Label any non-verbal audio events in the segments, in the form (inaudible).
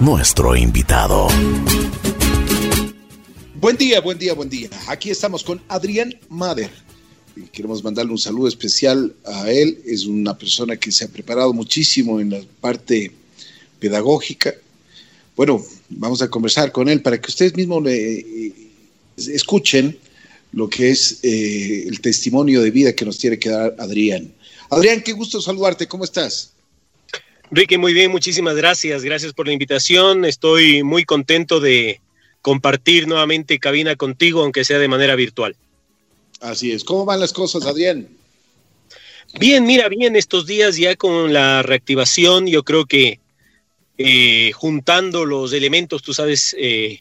nuestro invitado. Buen día, buen día, buen día. Aquí estamos con Adrián Mader. Queremos mandarle un saludo especial a él. Es una persona que se ha preparado muchísimo en la parte pedagógica. Bueno, vamos a conversar con él para que ustedes mismos le, eh, escuchen lo que es eh, el testimonio de vida que nos tiene que dar Adrián. Adrián, qué gusto saludarte. ¿Cómo estás? Ricky, muy bien, muchísimas gracias. Gracias por la invitación. Estoy muy contento de compartir nuevamente cabina contigo, aunque sea de manera virtual. Así es. ¿Cómo van las cosas, Adrián? Bien, mira, bien, estos días ya con la reactivación, yo creo que eh, juntando los elementos, tú sabes eh,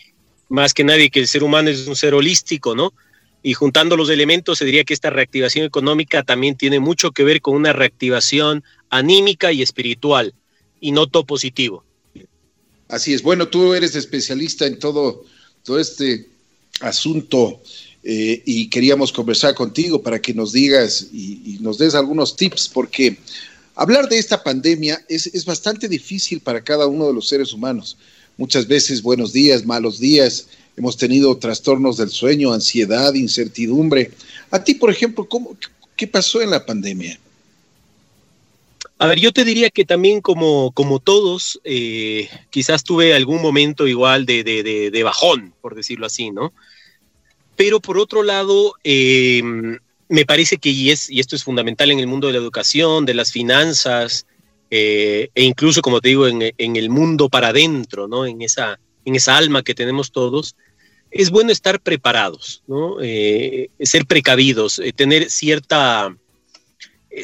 más que nadie que el ser humano es un ser holístico, ¿no? y juntando los elementos se diría que esta reactivación económica también tiene mucho que ver con una reactivación anímica y espiritual y no todo positivo. Así es. Bueno, tú eres especialista en todo, todo este asunto eh, y queríamos conversar contigo para que nos digas y, nos des algunos tips, porque hablar de esta pandemia es, es bastante difícil para cada uno de los seres humanos. Muchas veces buenos días, malos días, hemos tenido trastornos del sueño, ansiedad, incertidumbre. A ti, por ejemplo, ¿cómo, ¿qué pasó en la pandemia? A ver, yo te diría que también como, como todos, eh, quizás tuve algún momento igual de, de, bajón, por decirlo así, ¿no? Pero por otro lado, em, me parece que, y, es, y esto es fundamental en el mundo de la educación, de las finanzas, eh, e incluso, como te digo, en, en el mundo para adentro, ¿no? En esa, en esa alma que tenemos todos, es bueno estar preparados, ¿no? Eh, ser precavidos, eh, tener cierta, eh,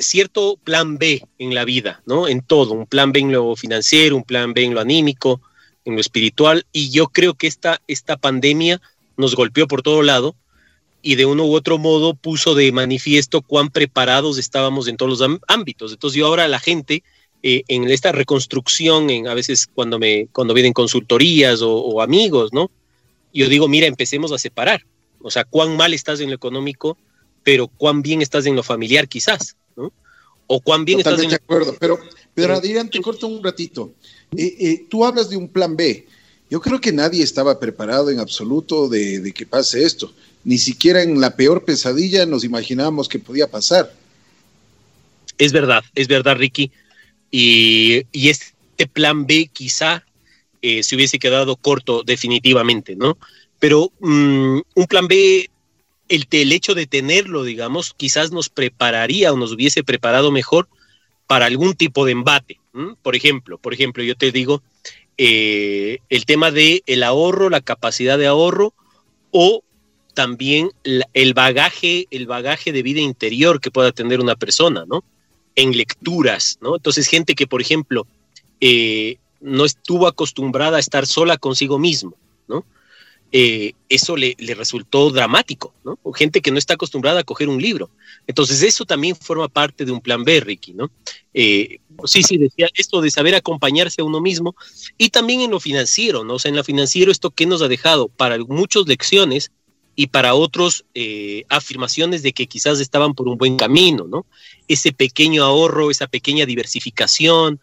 cierto plan B en la vida, ¿no? En todo, un plan B en lo financiero, un plan B en lo anímico, en lo espiritual, y yo creo que esta, esta pandemia nos golpeó por todo lado y de uno u otro modo puso de manifiesto cuán preparados estábamos en todos los ámbitos. Entonces yo ahora la gente eh, en esta reconstrucción, en, a veces cuando, me, cuando vienen consultorías o, amigos, ¿no? Yo digo, mira, empecemos a separar. O sea, cuán mal estás en lo económico, pero cuán bien estás en lo familiar quizás. O cuán bien estás en... de acuerdo, pero, pero Adrián, te corto un ratito. Eh, eh, tú hablas de un plan B. Yo creo que nadie estaba preparado en absoluto de, de que pase esto. Ni siquiera en la peor pesadilla nos imaginábamos que podía pasar. Es verdad, es verdad, Ricky. Y, este plan B quizá eh, se hubiese quedado corto definitivamente, ¿no? Pero mm, un plan B, el, hecho de tenerlo, digamos, quizás nos prepararía o nos hubiese preparado mejor para algún tipo de embate. Por ejemplo, por ejemplo, yo te digo, eh, el tema de el ahorro, la capacidad de ahorro o también el bagaje, el bagaje de vida interior que pueda tener una persona, ¿no? en lecturas, ¿no? Entonces, gente que, por ejemplo, eh, no estuvo acostumbrada a estar sola consigo mismo, ¿no? Eh, eso le, resultó dramático, ¿no? Gente que no está acostumbrada a coger un libro. Entonces, eso también forma parte de un plan B, Ricky, ¿no? Eh, sí, sí, decía esto de saber acompañarse a uno mismo y también en lo financiero, ¿no? O sea, en lo financiero, esto que nos ha dejado para muchas lecciones y para otros eh, afirmaciones de que quizás estaban por un buen camino, ¿no? Ese pequeño ahorro, esa pequeña diversificación,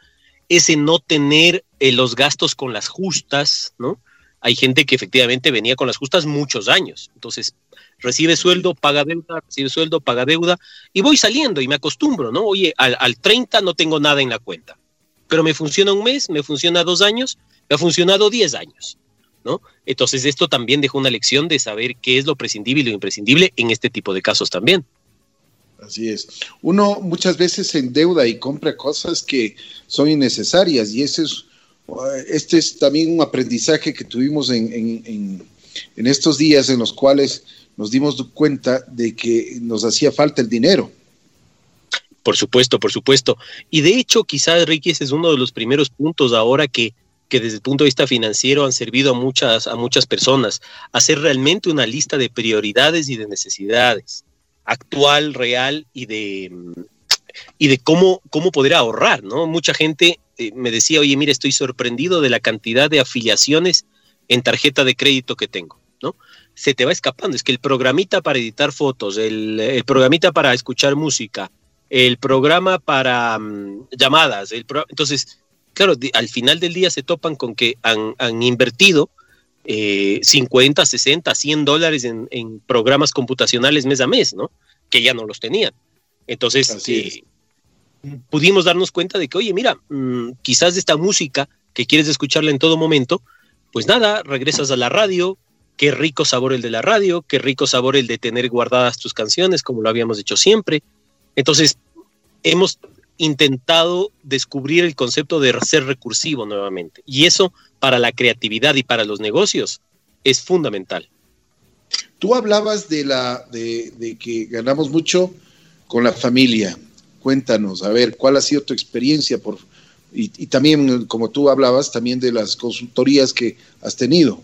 ese no tener eh, los gastos con las justas, ¿no? Hay gente que efectivamente venía con las justas muchos años, entonces recibe sueldo, paga deuda, recibe sueldo, paga deuda, y voy saliendo y me acostumbro, ¿no? Oye, al, al 30 no tengo nada en la cuenta, pero me funciona un mes, me funciona dos años, me ha funcionado 10 años. Entonces esto también dejó una lección de saber qué es lo prescindible y lo imprescindible en este tipo de casos también. Así es. Uno muchas veces se endeuda y compra cosas que son innecesarias y ese es, este es también un aprendizaje que tuvimos en, estos días en los cuales nos dimos cuenta de que nos hacía falta el dinero. Por supuesto, por supuesto. Y de hecho, quizás, Ricky, ese es uno de los primeros puntos ahora que que desde el punto de vista financiero han servido a muchas, a muchas personas, hacer realmente una lista de prioridades y de necesidades, actual, real y de, y de cómo, cómo poder ahorrar, ¿no? Mucha gente eh, me decía, oye, mira, estoy sorprendido de la cantidad de afiliaciones en tarjeta de crédito que tengo, ¿no? Se te va escapando, es que el programita para editar fotos, el, el programita para escuchar música, el programa para mm, llamadas, el entonces claro, al final del día se topan con que han, invertido 50, 60, 100 dólares en, programas computacionales mes a mes, ¿no? Que ya no los tenían. Entonces, eh, pudimos darnos cuenta de que, oye, mira, mm, quizás esta música que quieres escucharla en todo momento, pues nada, regresas a la radio, qué rico sabor el de la radio, qué rico sabor el de tener guardadas tus canciones, como lo habíamos hecho siempre. Entonces, hemos intentado descubrir el concepto de ser recursivo nuevamente. Y eso para la creatividad y para los negocios es fundamental. Tú hablabas de, la, de, que ganamos mucho con la familia. Cuéntanos, a ver, ¿cuál ha sido tu experiencia? Por, y, también, como tú hablabas, también de las consultorías que has tenido.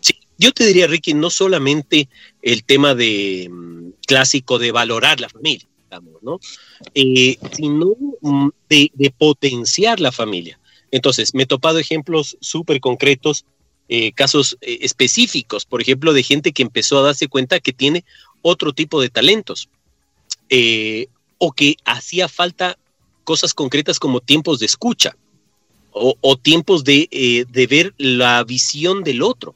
Sí, yo te diría, Ricky, no solamente el tema de mm, clásico de valorar la familia, ¿no? Eh, sino mm, de, potenciar la familia. Entonces, me he topado ejemplos súper concretos, eh, casos eh, específicos, por ejemplo, de gente que empezó a darse cuenta que tiene otro tipo de talentos o que hacía falta cosas concretas como tiempos de escucha o, tiempos de, ver la visión del otro.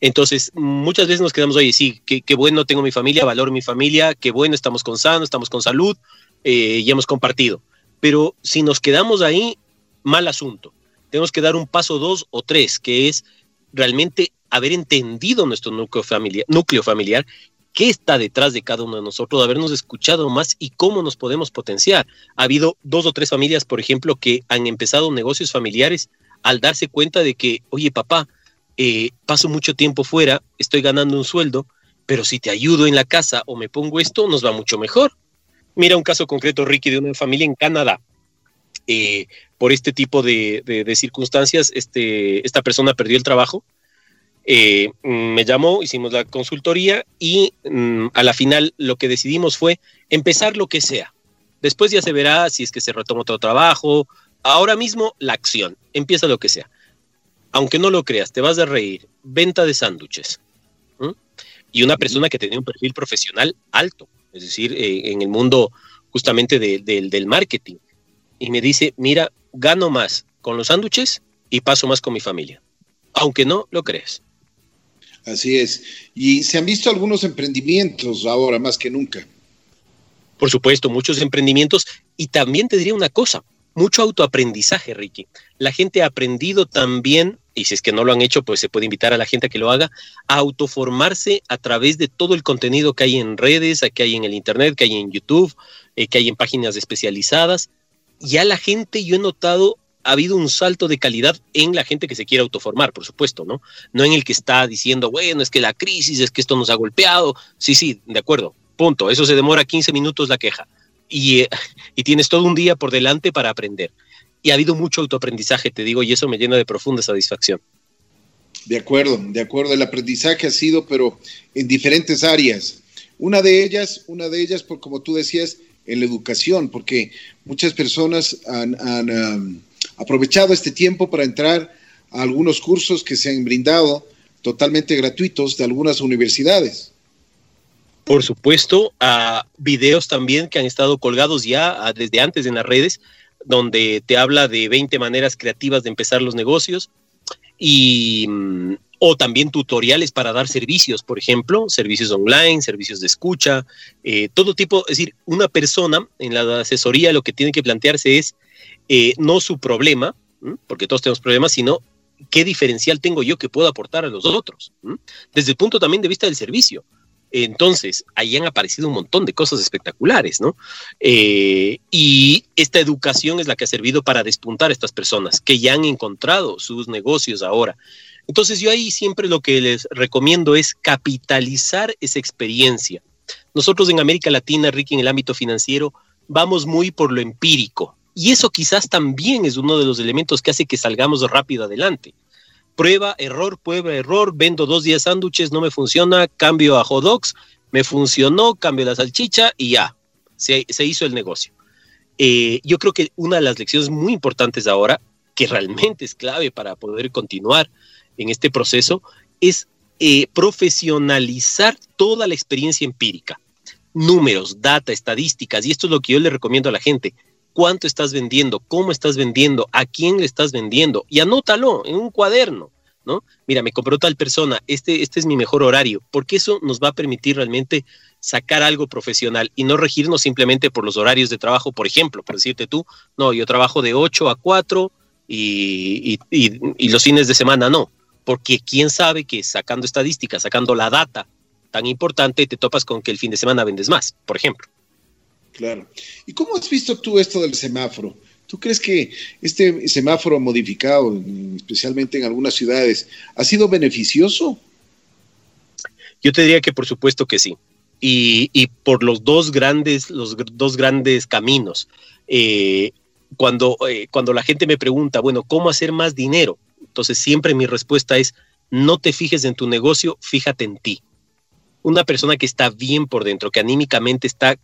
Entonces, muchas veces nos quedamos, oye, sí, qué, bueno tengo mi familia, valoro mi familia, qué bueno estamos con sano, estamos con salud eh, y hemos compartido. Pero si nos quedamos ahí, mal asunto. Tenemos que dar un paso dos o tres, que es realmente haber entendido nuestro núcleo familiar, núcleo familiar qué está detrás de cada uno de nosotros, habernos escuchado más y cómo nos podemos potenciar. Ha habido dos o tres familias, por ejemplo, que han empezado negocios familiares al darse cuenta de que, oye, papá, eh, paso mucho tiempo fuera, estoy ganando un sueldo, pero si te ayudo en la casa o me pongo esto, nos va mucho mejor. Mira un caso concreto, Ricky, de una familia en Canadá. Eh, por este tipo de, circunstancias, este, esta persona perdió el trabajo. Eh, me llamó, hicimos la consultoría y mm, a la final lo que decidimos fue empezar lo que sea. Después ya se verá si es que se retoma otro trabajo. Ahora mismo la acción, empieza lo que sea aunque no lo creas, te vas a reír, venta de sándwiches. Y una persona que tenía un perfil profesional alto, es decir, eh, en el mundo justamente del marketing. Y me dice, mira, gano más con los sándwiches y paso más con mi familia. Aunque no lo creas. Así es. Y se han visto algunos emprendimientos ahora más que nunca. Por supuesto, muchos emprendimientos. Y también te diría una cosa, mucho autoaprendizaje, Ricky. La gente ha aprendido también, y si es que no lo han hecho, pues se puede invitar a la gente a que lo haga, a autoformarse a través de todo el contenido que hay en redes, que hay en el Internet, que hay en YouTube, eh, que hay en páginas especializadas. Ya la gente, yo he notado, ha habido un salto de calidad en la gente que se quiere autoformar, por supuesto, ¿no? No en el que está diciendo, bueno, es que la crisis, es que esto nos ha golpeado. Sí, sí, de acuerdo, punto. Eso se demora 15 minutos la queja y, (laughs) y tienes todo un día por delante para aprender. Y ha habido mucho autoaprendizaje, te digo, y eso me llena de profunda satisfacción. De acuerdo, de acuerdo. El aprendizaje ha sido, pero en diferentes áreas. Una de ellas, una de ellas, por como tú decías, en la educación, porque muchas personas han, aprovechado este tiempo para entrar a algunos cursos que se han brindado totalmente gratuitos de algunas universidades. Por supuesto, a videos también que han estado colgados ya desde antes en las redes, donde te habla de 20 maneras creativas de empezar los negocios y mm, o también tutoriales para dar servicios, por ejemplo, servicios online, servicios de escucha, eh, todo tipo, es decir, una persona en la asesoría lo que tiene que plantearse es eh, no su problema, porque todos tenemos problemas, sino qué diferencial tengo yo que puedo aportar a los otros, desde el punto también de vista del servicio. Entonces, ahí han aparecido un montón de cosas espectaculares, ¿no? Eh, y esta educación es la que ha servido para despuntar a estas personas que ya han encontrado sus negocios ahora. Entonces, yo ahí siempre lo que les recomiendo es capitalizar esa experiencia. Nosotros en América Latina, Ricky, en el ámbito financiero, vamos muy por lo empírico. Y eso quizás también es uno de los elementos que hace que salgamos rápido adelante prueba, error, prueba, error, vendo dos días sándwiches, no me funciona, cambio a hot me funcionó, cambio la salchicha y ya, se, hizo el negocio. Eh, yo creo que una de las lecciones muy importantes ahora, que realmente es clave para poder continuar en este proceso, es eh, profesionalizar toda la experiencia empírica. Números, data, estadísticas, y esto es lo que yo le recomiendo a la gente cuánto estás vendiendo, cómo estás vendiendo, a quién le estás vendiendo y anótalo en un cuaderno, ¿no? Mira, me compró tal persona, este, este es mi mejor horario, porque eso nos va a permitir realmente sacar algo profesional y no regirnos simplemente por los horarios de trabajo, por ejemplo, por decirte tú, no, yo trabajo de 8 a 4 y, y los fines de semana no, porque quién sabe que sacando estadísticas, sacando la data tan importante, te topas con que el fin de semana vendes más, por ejemplo. Claro. ¿Y cómo has visto tú esto del semáforo? ¿Tú crees que este semáforo modificado, especialmente en algunas ciudades, ha sido beneficioso? Yo te diría que por supuesto que sí. Y, por los dos grandes, los dos grandes caminos. Eh, cuando, eh, cuando la gente me pregunta, bueno, ¿cómo hacer más dinero? Entonces siempre mi respuesta es, no te fijes en tu negocio, fíjate en ti. Una persona que está bien por dentro, que anímicamente está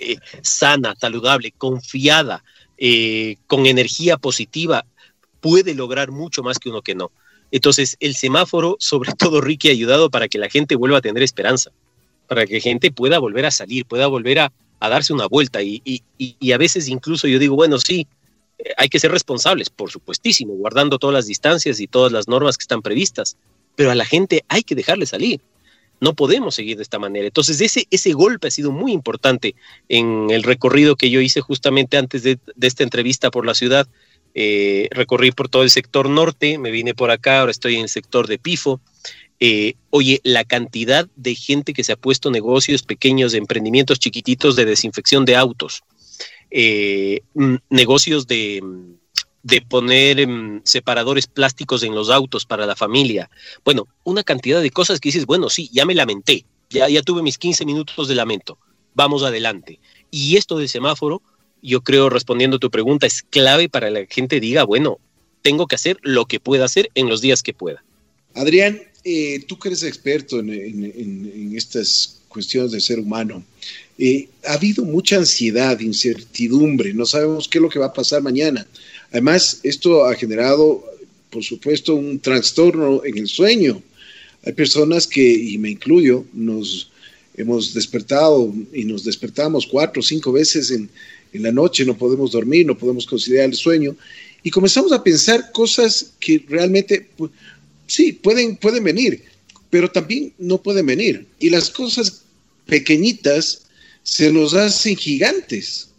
eh, sana, saludable, confiada, con energía positiva, puede lograr mucho más que uno que no. Entonces, el semáforo, (laughs) sobre todo Ricky, ha ayudado para que la gente vuelva a tener esperanza para que gente pueda volver a salir, pueda volver a, darse una vuelta. Y, a veces incluso yo digo, bueno, sí, eh, hay que ser responsables, por supuestísimo, guardando todas las distancias y todas las normas que están previstas, pero a la gente hay que dejarle salir. No podemos seguir de esta manera. Entonces, ese, ese golpe ha sido muy importante en el recorrido que yo hice justamente antes de, esta entrevista por la ciudad. Eh, recorrí por todo el sector norte, me vine por acá, ahora estoy en el sector de Pifo, eh, oye, la cantidad de gente que se ha puesto negocios pequeños, de emprendimientos chiquititos de desinfección de autos, eh, mm, negocios de, de poner em, separadores plásticos en los autos para la familia. Bueno, una cantidad de cosas que dices, bueno, sí, ya me lamenté, ya, ya tuve mis 15 minutos de lamento, vamos adelante. Y esto del semáforo, yo creo, respondiendo a tu pregunta, es clave para que la gente diga, bueno, tengo que hacer lo que pueda hacer en los días que pueda. Adrián, eh, tú que eres experto en, estas cuestiones del ser humano, eh, ha habido mucha ansiedad, incertidumbre, no sabemos qué es lo que va a pasar mañana. Además, esto ha generado, por supuesto, un trastorno en el sueño. Hay personas que, y me incluyo, nos hemos despertado y nos despertamos cuatro o cinco veces en, en la noche, no podemos dormir, no podemos considerar el sueño, y comenzamos a pensar cosas que realmente sí, pueden, pueden venir, pero también no pueden venir. Y las cosas pequeñitas se nos hacen gigantes.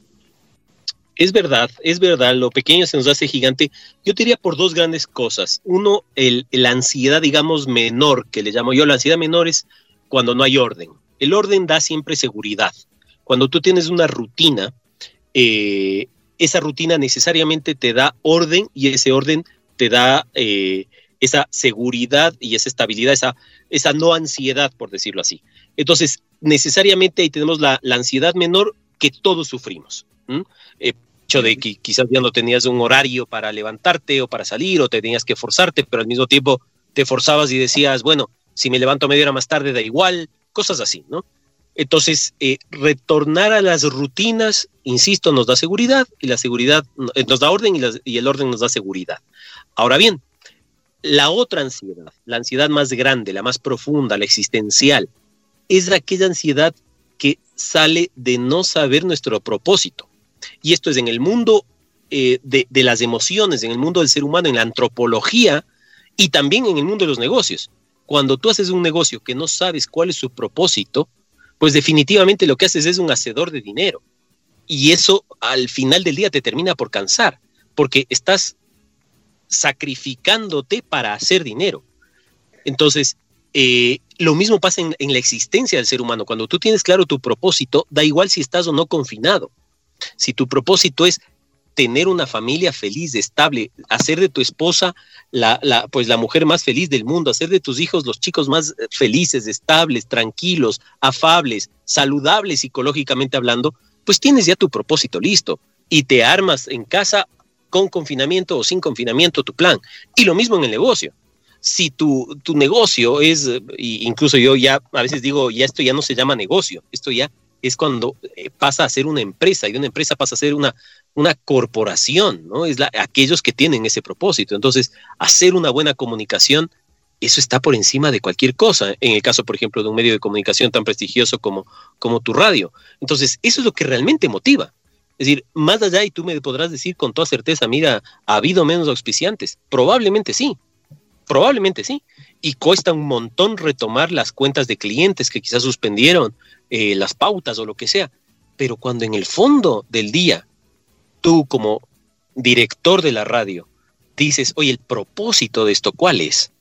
Es verdad, es verdad, lo pequeño se nos hace gigante. Yo diría por dos grandes cosas. Uno, el, la ansiedad, digamos, menor, que le llamo yo. La ansiedad menor es cuando no hay orden. El orden da siempre seguridad. Cuando tú tienes una rutina, eh, esa rutina necesariamente te da orden y ese orden te da eh, esa seguridad y esa estabilidad, esa, esa no ansiedad, por decirlo así. Entonces, necesariamente ahí tenemos la, ansiedad menor que todos sufrimos. Hecho de que quizás ya no tenías un horario para levantarte o para salir o te tenías que forzarte, pero al mismo tiempo te forzabas y decías, bueno, si me levanto media hora más tarde da igual, cosas así, ¿no? Entonces, eh, retornar a las rutinas, insisto, nos da seguridad y la seguridad eh, nos da orden y, y el orden nos da seguridad. Ahora bien, la otra ansiedad, la ansiedad más grande, la más profunda, la existencial, es aquella ansiedad que sale de no saber nuestro propósito. Y esto es en el mundo eh, de, de las emociones, en el mundo del ser humano, en la antropología y también en el mundo de los negocios. Cuando tú haces un negocio que no sabes cuál es su propósito, pues definitivamente lo que haces es un hacedor de dinero. Y eso al final del día te termina por cansar, porque estás sacrificándote para hacer dinero. Entonces, eh, lo mismo pasa en, la existencia del ser humano. Cuando tú tienes claro tu propósito, da igual si estás o no confinado. Si tu propósito es tener una familia feliz, estable, hacer de tu esposa la, la, pues la mujer más feliz del mundo, hacer de tus hijos los chicos más felices, estables, tranquilos, afables, saludables psicológicamente hablando, pues tienes ya tu propósito listo y te armas en casa con confinamiento o sin confinamiento tu plan. Y lo mismo en el negocio. Si tu, tu negocio es, incluso yo ya a veces digo, ya esto ya no se llama negocio, esto ya es cuando eh, pasa a ser una empresa y una empresa pasa a ser una, una corporación, ¿no? Es la, aquellos que tienen ese propósito. Entonces, hacer una buena comunicación, eso está por encima de cualquier cosa. En el caso, por ejemplo, de un medio de comunicación tan prestigioso como, como tu radio. Entonces, eso es lo que realmente motiva. Es decir, más allá, y tú me podrás decir con toda certeza, mira, ¿ha habido menos auspiciantes? Probablemente sí, probablemente sí. Y cuesta un montón retomar las cuentas de clientes que quizás suspendieron, eh, las pautas o lo que sea. Pero cuando en el fondo del día, tú como director de la radio, dices, oye, el propósito de esto, ¿cuál es?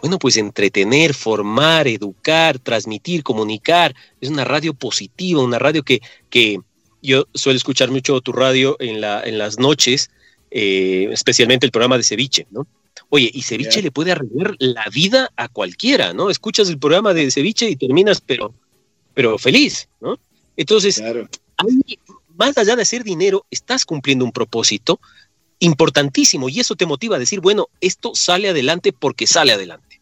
Bueno, pues entretener, formar, educar, transmitir, comunicar. Es una radio positiva, una radio que, que yo suelo escuchar mucho tu radio en, la, en las noches, eh, especialmente el programa de ceviche, ¿no? Oye, y ceviche le puede arreglar la vida a cualquiera, ¿no? Escuchas el programa de ceviche y terminas, pero, pero feliz, ¿no? Entonces, más allá de hacer dinero, estás cumpliendo un propósito importantísimo y eso te motiva a decir, bueno, esto sale adelante porque sale adelante.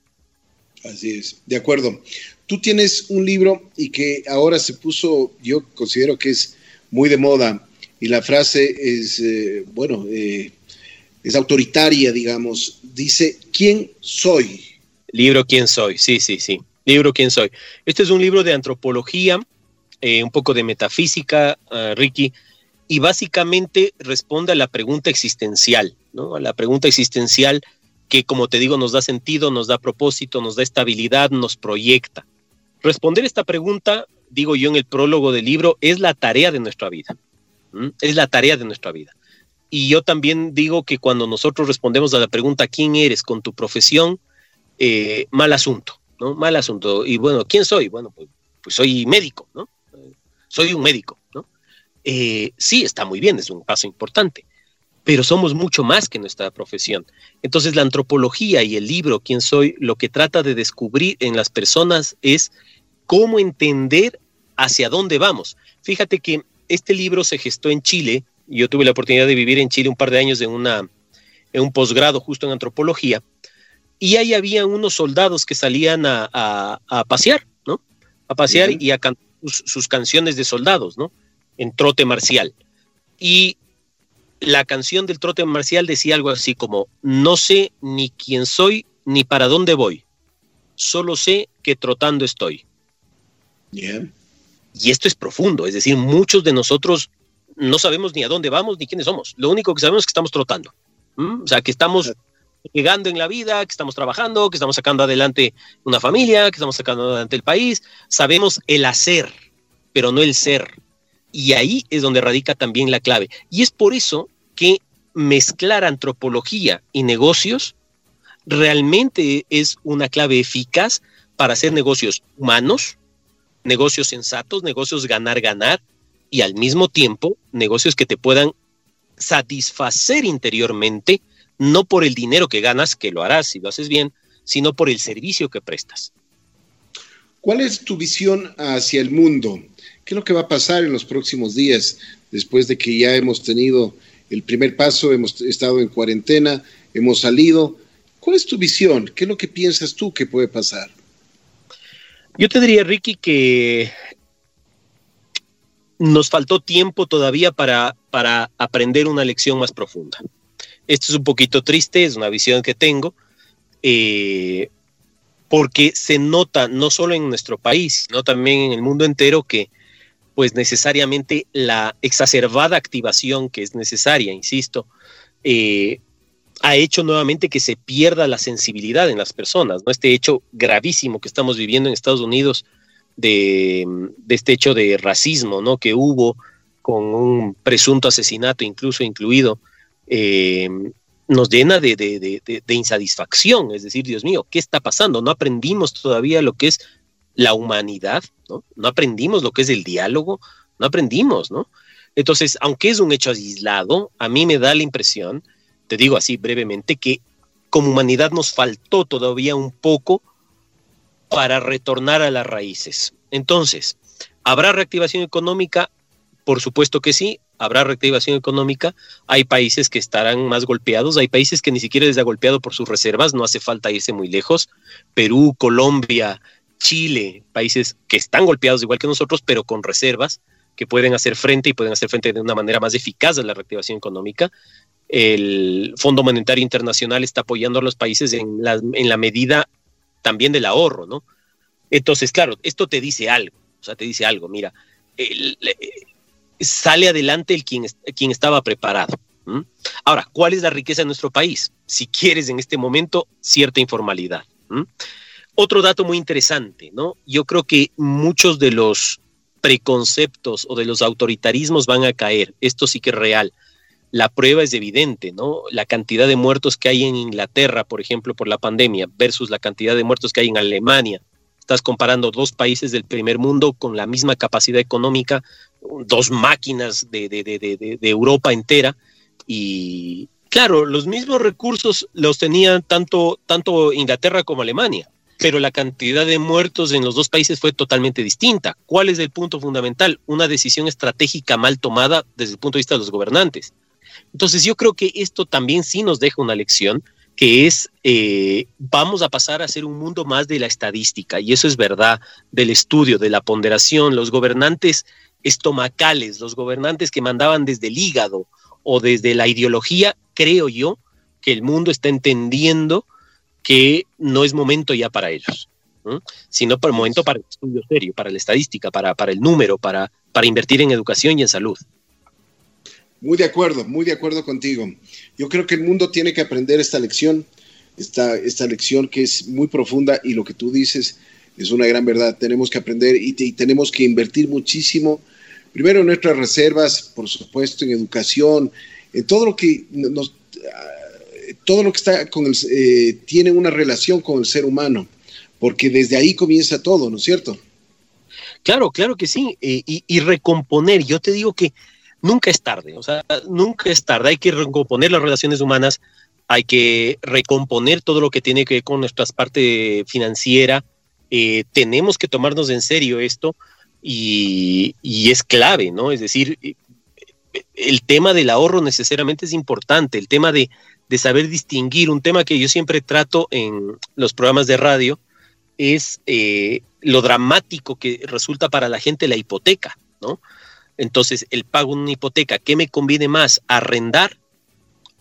Así es, de acuerdo. Tú tienes un libro y que ahora se puso, yo considero que es muy de moda y la frase es, eh, bueno, eh, es autoritaria, digamos. Dice, ¿quién soy? Libro ¿Quién soy? Sí, sí, sí. Libro ¿Quién soy? Este es un libro de antropología, eh, un poco de metafísica, ah, Ricky, y básicamente responde a la pregunta existencial, ¿no? A la pregunta existencial que, como te digo, nos da sentido, nos da propósito, nos da estabilidad, nos proyecta. Responder esta pregunta digo yo en el prólogo del libro, es la tarea de nuestra vida. Es la tarea de nuestra vida. Y yo también digo que cuando nosotros respondemos a la pregunta, ¿quién eres con tu profesión? Eh, mal asunto, Mal asunto. Y bueno, ¿quién soy? Bueno, pues, pues soy médico, ¿no? soy un médico, ¿no? Eh, sí, está muy bien, es un paso importante, pero somos mucho más que nuestra profesión. Entonces, la antropología y el libro, ¿quién soy? Lo que trata de descubrir en las personas es cómo entender hacia dónde vamos. Fíjate que este libro se gestó en Chile. Yo tuve la oportunidad de vivir en Chile un par de años en, una, en un posgrado justo en antropología. Y ahí había unos soldados que salían a, pasear, ¿no? A pasear y a cantar sus, canciones de soldados, ¿no? En trote marcial. Y la canción del trote marcial decía algo así como, no sé ni quién soy ni para dónde voy, solo sé que trotando estoy. Y esto es profundo, es decir, muchos de nosotros no sabemos ni a dónde vamos ni quiénes somos. Lo único que sabemos es que estamos trotando. O sea, que estamos llegando en la vida, que estamos trabajando, que estamos sacando adelante una familia, que estamos sacando adelante el país. Sabemos el hacer, pero no el ser. Y ahí es donde radica también la clave. Y es por eso que mezclar antropología y negocios realmente es una clave eficaz para hacer negocios humanos, negocios sensatos, negocios ganar-ganar y al mismo tiempo negocios que te puedan satisfacer interiormente, no por el dinero que ganas, que lo harás si lo haces bien, sino por el servicio que prestas. ¿Cuál es tu visión hacia el mundo? ¿Qué es lo que va a pasar en los próximos días después de que ya hemos tenido el primer paso, hemos estado en cuarentena, hemos salido? ¿Cuál es tu visión? ¿Qué es lo que piensas tú que puede pasar? Yo te diría, Ricky, que nos faltó tiempo todavía para, para aprender una lección más profunda. Esto es un poquito triste, es una visión que tengo, eh, porque se nota no solo en nuestro país, sino también en el mundo entero que pues necesariamente la exacerbada activación que es necesaria, insisto, eh, ha hecho nuevamente que se pierda la sensibilidad en las personas, ¿no? Este hecho gravísimo que estamos viviendo en Estados Unidos de, este hecho de racismo, ¿no? Que hubo con un presunto asesinato incluso incluido, eh, nos llena de, de, insatisfacción, es decir, Dios mío, ¿qué está pasando? No aprendimos todavía lo que es la humanidad, ¿no? No aprendimos lo que es el diálogo, no aprendimos, ¿no? Entonces, aunque es un hecho aislado, a mí me da la impresión te digo así brevemente, que como humanidad nos faltó todavía un poco para retornar a las raíces. Entonces, ¿habrá reactivación económica? Por supuesto que sí, habrá reactivación económica. Hay países que estarán más golpeados, hay países que ni siquiera les ha golpeado por sus reservas, no hace falta irse muy lejos. Perú, Colombia, Chile, países que están golpeados igual que nosotros, pero con reservas, que pueden hacer frente y pueden hacer frente de una manera más eficaz a la reactivación económica el Fondo Monetario Internacional está apoyando a los países en la, en la medida también del ahorro, ¿no? Entonces, claro, esto te dice algo, o sea, te dice algo, mira, sale adelante el quien, quien estaba preparado. Ahora, ¿cuál es la riqueza de nuestro país? Si quieres en este momento, cierta informalidad. Otro dato muy interesante, ¿no? Yo creo que muchos de los preconceptos o de los autoritarismos van a caer. Esto sí que es real. La prueba es evidente, ¿no? La cantidad de muertos que hay en Inglaterra, por ejemplo, por la pandemia, versus la cantidad de muertos que hay en Alemania. Estás comparando dos países del primer mundo con la misma capacidad económica, dos máquinas de, de, de, de Europa entera. Y claro, los mismos recursos los tenían tanto, tanto Inglaterra como Alemania pero la cantidad de muertos en los dos países fue totalmente distinta. ¿Cuál es el punto fundamental? Una decisión estratégica mal tomada desde el punto de vista de los gobernantes. Entonces yo creo que esto también sí nos deja una lección que es, eh, vamos a pasar a ser un mundo más de la estadística, y eso es verdad, del estudio, de la ponderación, los gobernantes estomacales, los gobernantes que mandaban desde el hígado o desde la ideología, creo yo que el mundo está entendiendo que no es momento ya para ellos, sino para el momento para el estudio serio, para la estadística, para, para el número, para, para invertir en educación y en salud. Muy de acuerdo, muy de acuerdo contigo. Yo creo que el mundo tiene que aprender esta lección, esta, esta lección que es muy profunda y lo que tú dices es una gran verdad. Tenemos que aprender y tenemos que invertir muchísimo, primero nuestras reservas, por supuesto, en educación, en todo lo que nos todo lo que está con el, eh, tiene una relación con el ser humano, porque desde ahí comienza todo, ¿no es cierto? Claro, claro que sí, eh, y, recomponer, yo te digo que nunca es tarde, o sea, nunca es tarde, hay que recomponer las relaciones humanas, hay que recomponer todo lo que tiene que ver con nuestra parte financiera, eh, tenemos que tomarnos en serio esto y, y es clave, ¿no? Es decir, el tema del ahorro necesariamente es importante, el tema de, de saber distinguir. Un tema que yo siempre trato en los programas de radio es eh, lo dramático que resulta para la gente la hipoteca, ¿no? Entonces, el pago de una hipoteca, ¿qué me conviene más? ¿Arrendar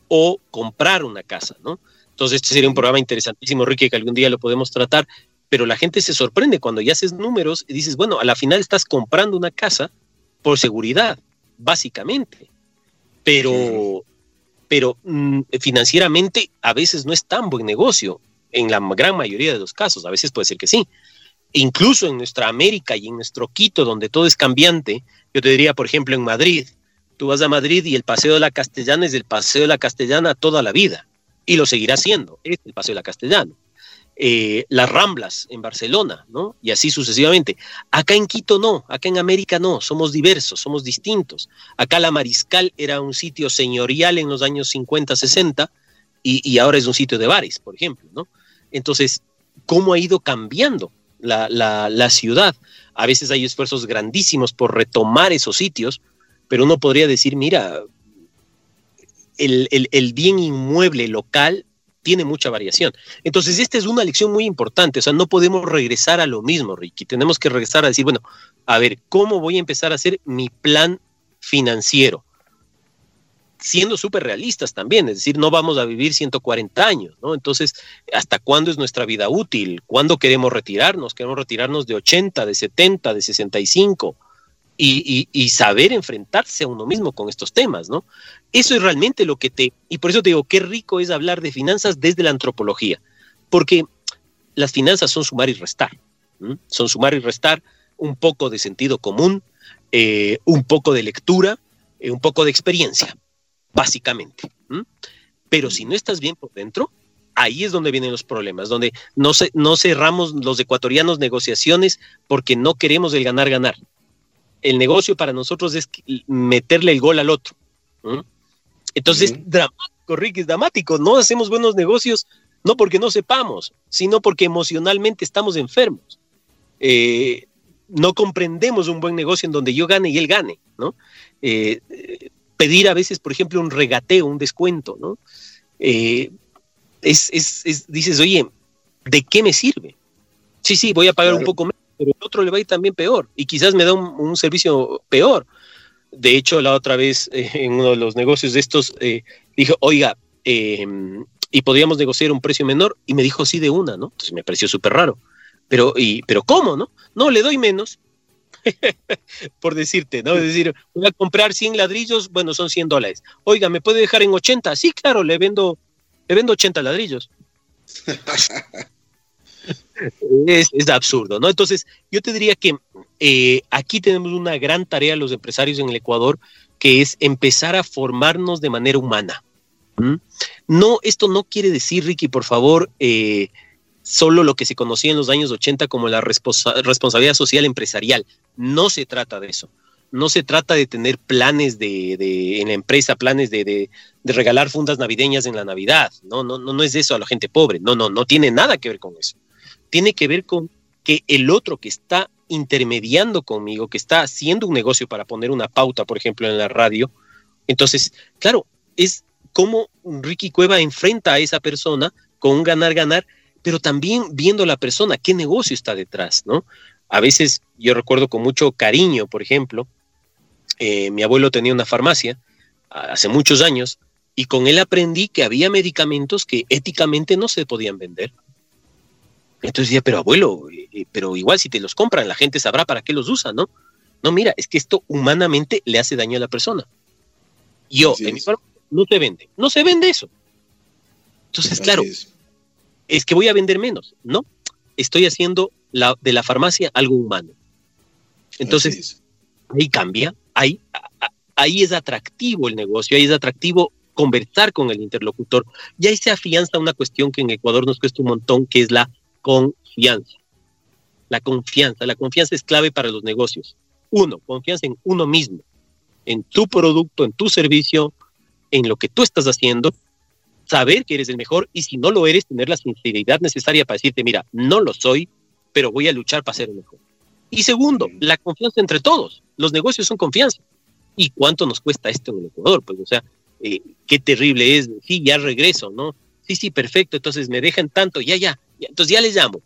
o comprar una casa, ¿no? Entonces, este sería un programa interesantísimo, Ricky, que algún día lo podemos tratar, pero la gente se sorprende cuando ya haces números y dices, bueno, a la final estás comprando una casa por seguridad, básicamente. Pero pero mm, financieramente a veces no es tan buen negocio, en la gran mayoría de los casos, a veces puede ser que sí. Incluso en nuestra América y en nuestro Quito, donde todo es cambiante, yo te diría, por ejemplo, en Madrid, tú vas a Madrid y el Paseo de la Castellana es el Paseo de la Castellana toda la vida, y lo seguirá siendo, es el Paseo de la Castellana. Eh, las Ramblas en Barcelona, ¿no? Y así sucesivamente. Acá en Quito no, acá en América no, somos diversos, somos distintos. Acá la Mariscal era un sitio señorial en los años 50, 60 y, ahora es un sitio de bares, por ejemplo, ¿no? Entonces, ¿cómo ha ido cambiando la, ciudad? A veces hay esfuerzos grandísimos por retomar esos sitios, pero uno podría decir, mira, el, el bien inmueble local tiene mucha variación. Entonces, esta es una lección muy importante, o sea, no podemos regresar a lo mismo, Ricky, tenemos que regresar a decir, bueno, a ver, ¿cómo voy a empezar a hacer mi plan financiero? Siendo súper realistas también, es decir, no vamos a vivir 140 años, ¿no? Entonces, ¿hasta cuándo es nuestra vida útil? ¿Cuándo queremos retirarnos? ¿Queremos retirarnos de 80, de 70, de 65? Y, saber enfrentarse a uno mismo con estos temas, ¿no? Eso es realmente lo que te... Y por eso te digo, qué rico es hablar de finanzas desde la antropología, porque las finanzas son sumar y restar, son sumar y restar un poco de sentido común, eh, un poco de lectura, eh, un poco de experiencia, básicamente. Pero si no estás bien por dentro, ahí es donde vienen los problemas, donde no, no cerramos los ecuatorianos negociaciones porque no queremos el ganar-ganar el negocio para nosotros es meterle el gol al otro. Entonces, dramático, Rick, es dramático. No hacemos buenos negocios no porque no sepamos, sino porque emocionalmente estamos enfermos. Eh, no comprendemos un buen negocio en donde yo gane y él gane, ¿no? Eh, pedir a veces, por ejemplo, un regateo, un descuento, ¿no? Eh, es, dices, oye, ¿de qué me sirve? Sí, sí, voy a pagar un poco menos pero el otro le va a ir también peor y quizás me da un, servicio peor. De hecho, la otra vez eh, en uno de los negocios de estos eh, oiga, em, y podríamos negociar un precio menor y me dijo sí de una, ¿no? Entonces me pareció súper raro. Pero, y, pero ¿cómo, no? No, le doy menos. (laughs) por decirte, ¿no? Es decir, voy a comprar 100 ladrillos, bueno, son 100 dólares. Oiga, ¿me puede dejar en 80? Sí, claro, le vendo, le vendo 80 ladrillos. (laughs) es, absurdo, ¿no? Entonces, yo te diría que eh, aquí tenemos una gran tarea los empresarios en el Ecuador, que es empezar a formarnos de manera humana. No, esto no quiere decir, Ricky, por favor, eh, solo lo que se conocía en los años 80 como la responsabilidad social empresarial. No se trata de eso. No se trata de tener planes de, en la empresa, planes de, de, regalar fundas navideñas en la Navidad. No, no, no, no es eso a la gente pobre. No, no, no tiene nada que ver con eso. Tiene que ver con que el otro que está intermediando conmigo, que está haciendo un negocio para poner una pauta, por ejemplo, en la radio, entonces, claro, es como Ricky Cueva enfrenta a esa persona con un ganar-ganar, pero también viendo la persona, qué negocio está detrás, ¿no? A veces yo recuerdo con mucho cariño, por ejemplo, eh, mi abuelo tenía una farmacia hace muchos años y con él aprendí que había medicamentos que éticamente no se podían vender. Entonces decía, pero abuelo, eh, eh, pero igual si te los compran, la gente sabrá para qué los usa, ¿no? No, mira, es que esto humanamente le hace daño a la persona. Yo, en mi no se vende. No se vende eso. Entonces, claro, es. que voy a vender menos. No, estoy haciendo la, de la farmacia algo humano. Entonces, ahí cambia, ahí, ahí es atractivo el negocio, ahí es atractivo conversar con el interlocutor. Y ahí se afianza una cuestión que en Ecuador nos cuesta un montón, que es la confianza. La confianza. La confianza es clave para los negocios. Uno, confianza en uno mismo, en tu producto, en tu servicio, en lo que tú estás haciendo, saber que eres el mejor y si no lo eres, tener la sinceridad necesaria para decirte, mira, no lo soy, pero voy a luchar para ser el mejor. Y segundo, la confianza entre todos. Los negocios son confianza. ¿Y cuánto nos cuesta esto en el Ecuador? Pues, o sea, eh, qué terrible es. Sí, ya regreso, ¿no? Sí, sí, perfecto. Entonces me dejan tanto, ya, ya. Entonces ya les llamo.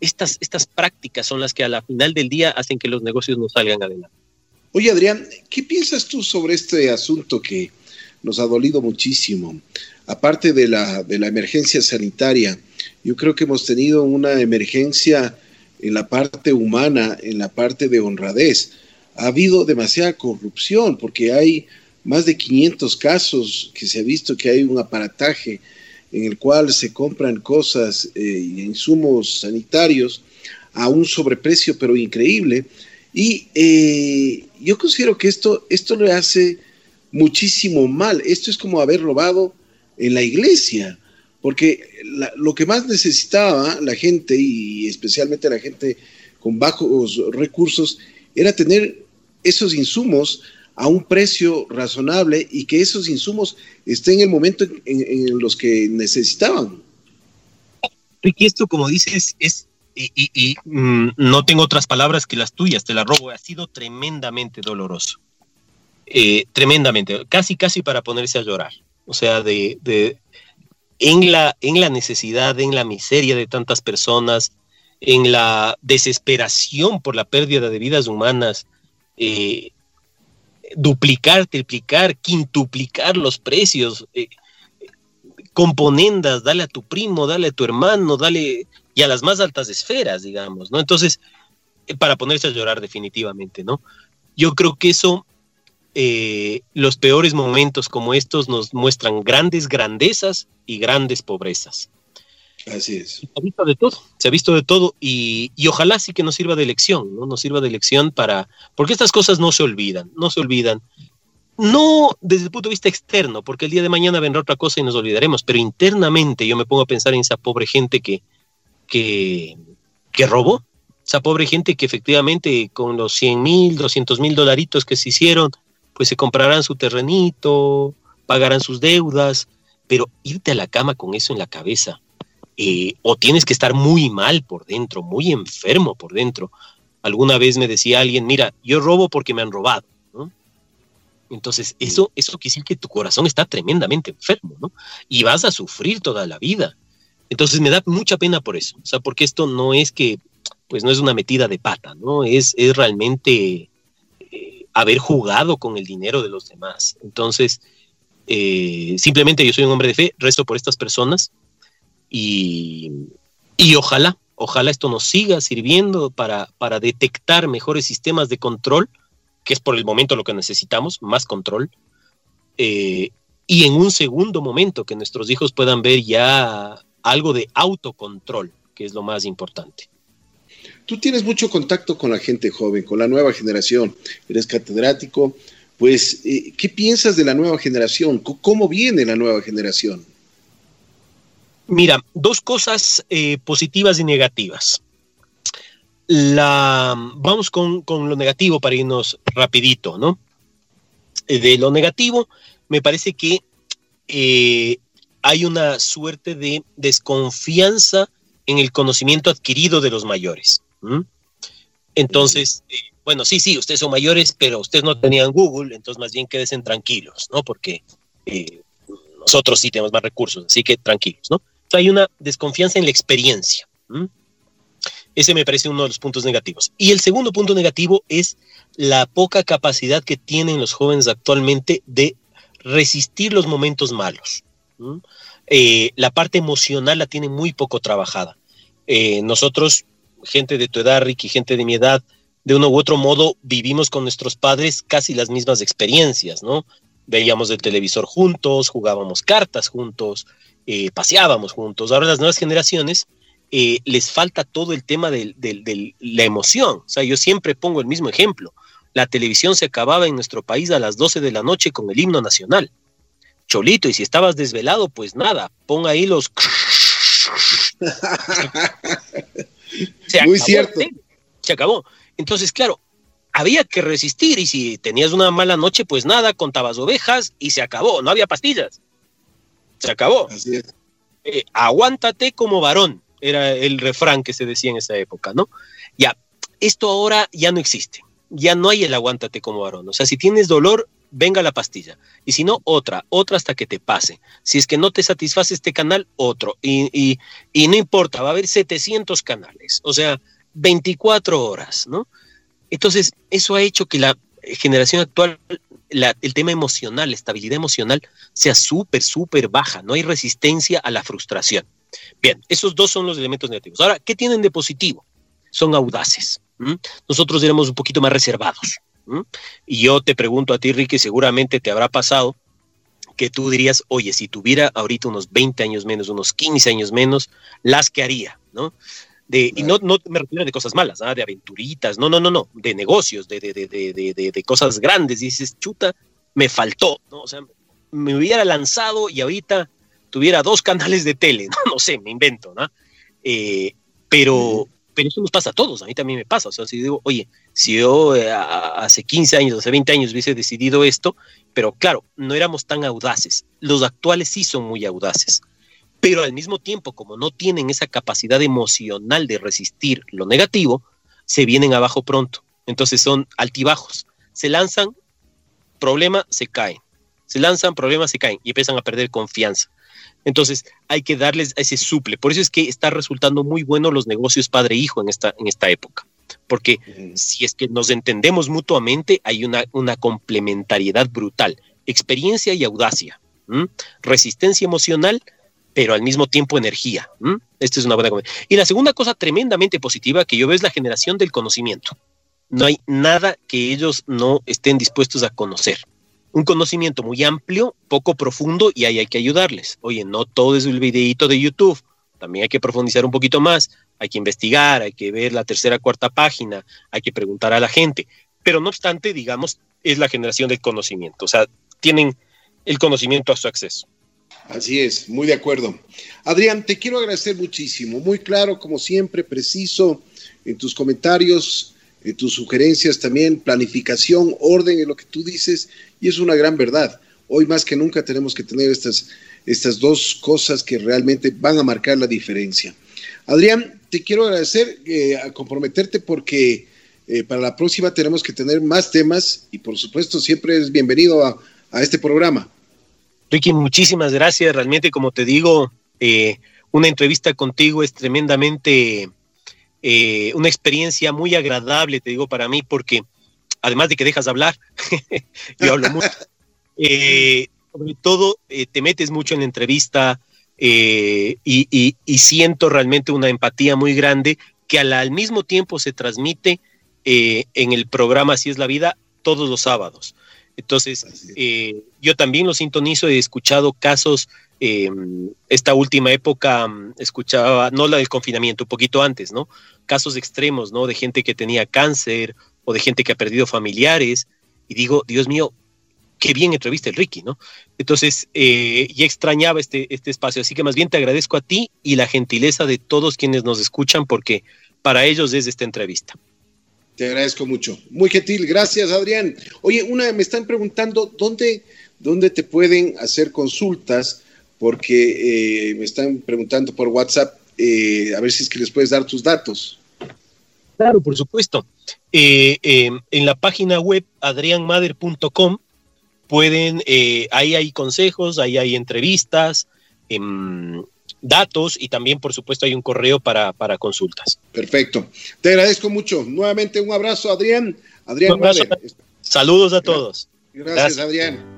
Estas, estas prácticas son las que a la final del día hacen que los negocios no salgan adelante. Oye, Adrián, ¿qué piensas tú sobre este asunto que nos ha dolido muchísimo. Aparte de la, de la emergencia sanitaria, yo creo que hemos tenido una emergencia en la parte humana, en la parte de honradez. Ha habido demasiada corrupción porque hay más de 500 casos que se ha visto que hay un aparataje en el cual se compran cosas e insumos sanitarios a un sobreprecio pero increíble. Y eh, yo considero que esto, esto le hace muchísimo mal. Esto es como haber robado en la iglesia, porque lo que más necesitaba la gente, y especialmente la gente con bajos recursos, era tener esos insumos a un precio razonable y que esos insumos estén en el momento en, los que necesitaban. Ricky, esto como dices es, y, mm, no tengo otras palabras que las tuyas, te las robo, ha sido tremendamente doloroso. Eh, tremendamente, casi, casi para ponerse a llorar. O sea, de, en, la, en la necesidad, en la miseria de tantas personas, en la desesperación por la pérdida de vidas humanas, eh, duplicar, triplicar, quintuplicar los precios, eh, componendas, dale a tu primo, dale a tu hermano, dale y a las más altas esferas, digamos, ¿no? Entonces, para ponerse a llorar definitivamente, ¿no? Yo creo que eso eh, los peores momentos como estos nos muestran grandes grandezas y grandes pobrezas. Así es. Se ha visto de todo, se ha visto de todo y, ojalá sí que nos sirva de lección, ¿no? Nos sirva de lección para, porque estas cosas no se olvidan, no se olvidan. No desde el punto de vista externo, porque el día de mañana vendrá otra cosa y nos olvidaremos, pero internamente yo me pongo a pensar en esa pobre gente que, que, que robó, esa pobre gente que efectivamente con los 100 mil, 200 mil dolaritos que se hicieron, pues se comprarán su terrenito, pagarán sus deudas, pero irte a la cama con eso en la cabeza, eh, o tienes que estar muy mal por dentro, muy enfermo por dentro. Alguna vez me decía alguien, mira, yo robo porque me han robado, ¿no? Entonces, eso, eso quiere decir que tu corazón está tremendamente enfermo, ¿no? Y vas a sufrir toda la vida. Entonces, me da mucha pena por eso, o sea, porque esto no es que, pues no es una metida de pata, ¿no? Es, es realmente haber jugado con el dinero de los demás. Entonces, eh, simplemente yo soy un hombre de fe, rezo por estas personas y, y ojalá, Ojalá esto nos siga sirviendo para, para detectar mejores sistemas de control, que es por el momento lo que necesitamos, más control. Eh, y en un segundo momento que nuestros hijos puedan ver ya algo de autocontrol, que es lo más importante. Tú tienes mucho contacto con la gente joven, con la nueva generación, eres catedrático, pues, eh, ¿qué piensas de la nueva generación? ¿Cómo viene la nueva generación? Mira, dos cosas eh, positivas y negativas. La, vamos con, lo negativo para irnos rapidito, ¿no? Eh, de lo negativo, me parece que eh, hay una suerte de desconfianza en el conocimiento adquirido de los mayores. Entonces, bueno, sí, sí, ustedes son mayores, pero ustedes no tenían Google, entonces más bien quédense tranquilos, ¿no? Porque nosotros sí tenemos más recursos, así que tranquilos, ¿no? Hay una desconfianza en la experiencia. Ese me parece uno de los puntos negativos. Y el segundo punto negativo es la poca capacidad que tienen los jóvenes actualmente de resistir los momentos malos. Eh, la parte emocional la tienen muy poco trabajada. Eh, nosotros, gente de tu edad, Ricky, gente de mi edad, de uno u otro modo vivimos con nuestros padres casi las mismas experiencias, ¿no? Veíamos el televisor juntos, jugábamos cartas juntos, eh, paseábamos juntos. Ahora las nuevas generaciones eh, les falta todo el tema de, la emoción. O sea, yo siempre pongo el mismo ejemplo. La televisión se acababa en nuestro país a las 12 de la noche con el himno nacional. Cholito, y si estabas desvelado, pues nada, pon ahí los... (laughs) Muy cierto. Se acabó. Entonces, claro, había que resistir y si tenías una mala noche, pues nada, contabas ovejas y se acabó, no había pastillas. Se acabó. Eh, aguántate como varón, era el refrán que se decía en esa época, ¿no? Ya, esto ahora ya no existe. Ya no hay el aguántate como varón. O sea, si tienes dolor, venga la pastilla. Y si no, otra, otra hasta que te pase. Si es que no te satisface este canal, otro. Y, y no importa, va a haber 700 canales. O sea, 24 horas, ¿no? Entonces, eso ha hecho que la generación actual el tema emocional, la estabilidad emocional, sea súper, súper baja. No hay resistencia a la frustración. Bien, esos dos son los elementos negativos. Ahora, ¿qué tienen de positivo? Son audaces. Nosotros éramos un poquito más reservados. Y yo te pregunto a ti, Ricky, seguramente te habrá pasado que tú dirías, oye, si tuviera ahorita unos 20 años menos, unos 15 años menos, las que haría, ¿no? Y no, no me refiero de cosas malas, ¿ah? de aventuritas, no, no, no, no, de negocios, de, de, de, de, cosas grandes. dices, chuta, me faltó, ¿no? O sea, me hubiera lanzado y ahorita tuviera dos canales de tele, (laughs) no, no sé, me invento, ¿no? Eh, pero, pero eso nos pasa a todos, a mí también me pasa. O sea, si digo, oye, si yo eh, hace 15 años, hace 20 años hubiese decidido esto, pero claro, no éramos tan audaces. Los actuales sí son muy audaces pero al mismo tiempo, como no tienen esa capacidad emocional de resistir lo negativo, se vienen abajo pronto. Entonces son altibajos. Se lanzan, problema, se caen. Se lanzan, problemas, se caen y empiezan a perder confianza. Entonces hay que darles ese suple. Por eso es que está resultando muy bueno los negocios padre-hijo en esta, en esta época. Porque si es que nos entendemos mutuamente, hay una, una complementariedad brutal. Experiencia y audacia. Resistencia emocional pero al mismo tiempo energía. Esta es una buena Y la segunda cosa tremendamente positiva que yo veo es la generación del conocimiento. No hay nada que ellos no estén dispuestos a conocer. Un conocimiento muy amplio, poco profundo y ahí hay que ayudarles. Oye, no todo es el videíto de YouTube. También hay que profundizar un poquito más. Hay que investigar, hay que ver la tercera, cuarta página, hay que preguntar a la gente. Pero no obstante, digamos, es la generación del conocimiento. O sea, tienen el conocimiento a su acceso. Así es, muy de acuerdo. Adrián, te quiero agradecer muchísimo, muy claro, como siempre, preciso en tus comentarios, en tus sugerencias también, planificación, orden en lo que tú dices, y es una gran verdad. Hoy más que nunca tenemos que tener estas, estas dos cosas que realmente van a marcar la diferencia. Adrián, te quiero agradecer, eh, a comprometerte porque eh, para la próxima tenemos que tener más temas y por supuesto siempre es bienvenido a este programa. Ricky, muchísimas gracias. Realmente, como te digo, eh, una entrevista contigo es tremendamente eh, una experiencia muy agradable, te digo, para mí, porque además de que dejas hablar, (laughs) yo hablo mucho, (laughs) eh, sobre todo te metes mucho en la entrevista, eh, y, siento realmente una empatía muy grande que al, mismo tiempo se transmite eh, en el programa Así es la vida todos los sábados. Entonces, eh, yo también lo sintonizo, he escuchado casos, esta última época mm, escuchaba, no la del confinamiento, un poquito antes, ¿no? Casos extremos, ¿no? De gente que tenía cáncer o de gente que ha perdido familiares. Y digo, Dios mío, qué bien entrevista el Ricky, ¿no? Entonces, eh, ya extrañaba este, este espacio, así que más bien te agradezco a ti y la gentileza de todos quienes nos escuchan, porque para ellos es esta entrevista. Te agradezco mucho. Muy gentil, gracias Adrián. Oye, una, me están preguntando dónde, dónde te pueden hacer consultas, porque eh, me están preguntando por WhatsApp, eh, a ver si es que les puedes dar tus datos. Claro, por supuesto. en la página web adrianmader.com pueden, eh, ahí hay consejos, ahí hay entrevistas, em, datos y también, por supuesto, hay un correo para, consultas. Perfecto. Te agradezco mucho. Nuevamente un abrazo, Adrián. Adrián, Saludos a todos. Gracias, Adrián.